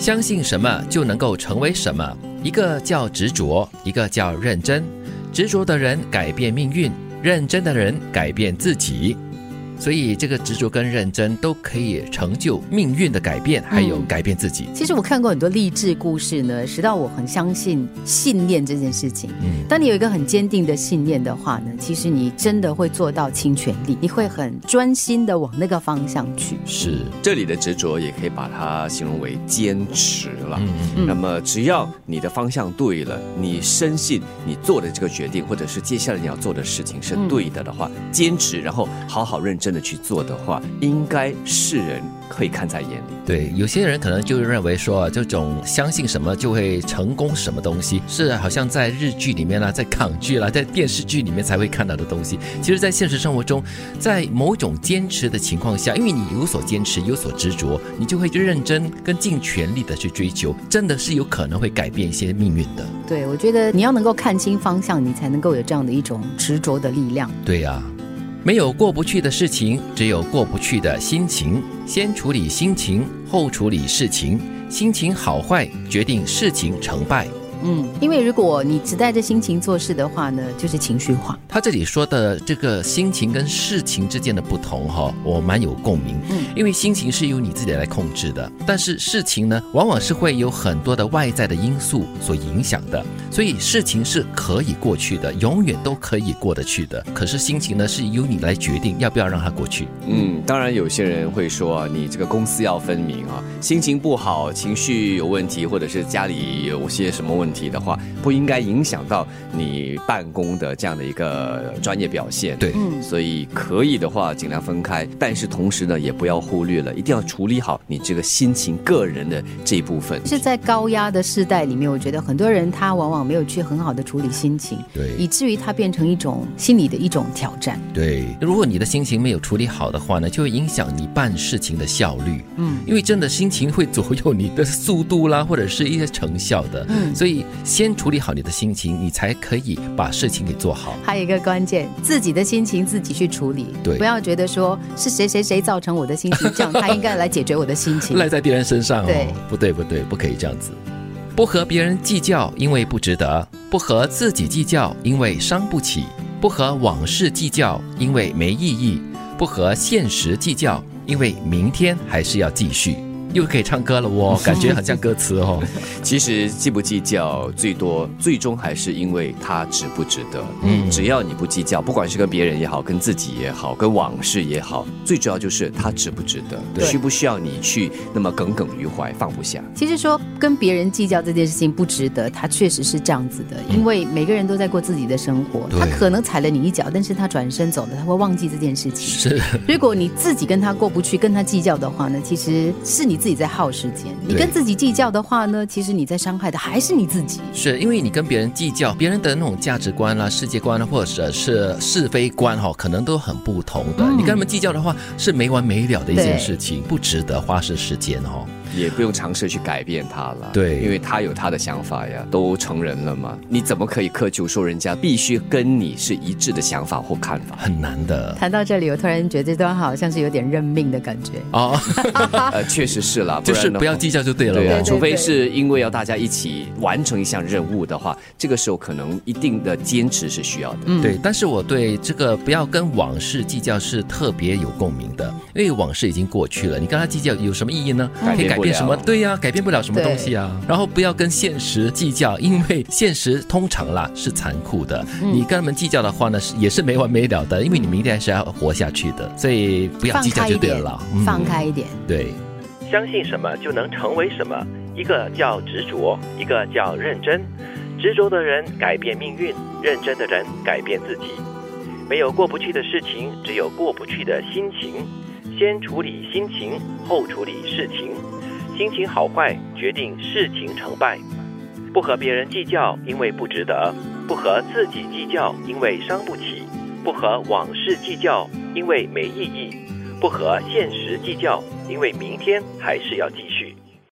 相信什么就能够成为什么，一个叫执着，一个叫认真。执着的人改变命运，认真的人改变自己。所以，这个执着跟认真都可以成就命运的改变，还有改变自己。其实我看过很多励志故事呢，直到我很相信信念这件事情。嗯，当你有一个很坚定的信念的话呢，其实你真的会做到倾全力，你会很专心的往那个方向去。是，这里的执着也可以把它形容为坚持了。嗯嗯。那么，只要你的方向对了，你深信你做的这个决定，或者是接下来你要做的事情是对的的话，坚持，然后好好认真。的去做的话，应该世人可以看在眼里。对，有些人可能就认为说，这种相信什么就会成功什么东西，是好像在日剧里面啦，在港剧啦，在电视剧里面才会看到的东西。其实，在现实生活中，在某种坚持的情况下，因为你有所坚持，有所执着，你就会去认真跟尽全力的去追求，真的是有可能会改变一些命运的。对，我觉得你要能够看清方向，你才能够有这样的一种执着的力量。对呀。没有过不去的事情，只有过不去的心情。先处理心情，后处理事情。心情好坏，决定事情成败。嗯，因为如果你只带着心情做事的话呢，就是情绪化。他这里说的这个心情跟事情之间的不同，哈，我蛮有共鸣。嗯，因为心情是由你自己来控制的，但是事情呢，往往是会有很多的外在的因素所影响的。所以事情是可以过去的，永远都可以过得去的。可是心情呢，是由你来决定要不要让它过去。嗯，当然有些人会说，你这个公私要分明啊，心情不好，情绪有问题，或者是家里有些什么问。题的话，不应该影响到你办公的这样的一个专业表现。对，所以可以的话尽量分开，但是同时呢，也不要忽略了，一定要处理好你这个心情、个人的这一部分。是在高压的时代里面，我觉得很多人他往往没有去很好的处理心情，对，以至于他变成一种心理的一种挑战。对，如果你的心情没有处理好的话呢，就会影响你办事情的效率。嗯，因为真的心情会左右你的速度啦，或者是一些成效的。嗯，所以。先处理好你的心情，你才可以把事情给做好。还有一个关键，自己的心情自己去处理，对，不要觉得说是谁谁谁造成我的心情这样，他应该来解决我的心情，赖在别人身上。对，不对，不对，不可以这样子。不和别人计较，因为不值得；不和自己计较，因为伤不起；不和往事计较，因为没意义；不和现实计较，因为明天还是要继续。又可以唱歌了，哦感觉很像歌词哦。其实计不计较，最多最终还是因为他值不值得。嗯，只要你不计较，不管是跟别人也好，跟自己也好，跟往事也好，最主要就是他值不值得，需不需要你去那么耿耿于怀，放不下。其实说跟别人计较这件事情不值得，他确实是这样子的，因为每个人都在过自己的生活，他可能踩了你一脚，但是他转身走了，他会忘记这件事情。是，如果你自己跟他过不去，跟他计较的话呢，其实是你。自己在耗时间，你跟自己计较的话呢，其实你在伤害的还是你自己。是因为你跟别人计较，别人的那种价值观啦、世界观，或者是是非观哈，可能都很不同的。你跟他们计较的话，是没完没了的一件事情，不值得花时时间哦。也不用尝试去改变他了，对，因为他有他的想法呀，都成人了嘛，你怎么可以苛求说人家必须跟你是一致的想法或看法？很难的。谈到这里，我突然觉得这段好像是有点认命的感觉哦，呃，确实是啦，就是不要计较就对了，对除非是因为要大家一起完成一项任务的话，这个时候可能一定的坚持是需要的。嗯，对。但是我对这个不要跟往事计较是特别有共鸣的，因为往事已经过去了，你跟他计较有什么意义呢？可以改变什么？对呀，改变不了什么东西啊。然后不要跟现实计较，因为现实通常啦是残酷的。你跟他们计较的话呢，是也是没完没了的，因为你明天还是要活下去的。所以不要计较就对了。放开一点。对，相信什么就能成为什么。一个叫执着，一个叫认真。执着的人改变命运，认真的人改变自己。没有过不去的事情，只有过不去的心情。先处理心情，后处理事情。心情好坏决定事情成败。不和别人计较，因为不值得；不和自己计较，因为伤不起；不和往事计较，因为没意义；不和现实计较，因为明天还是要继续。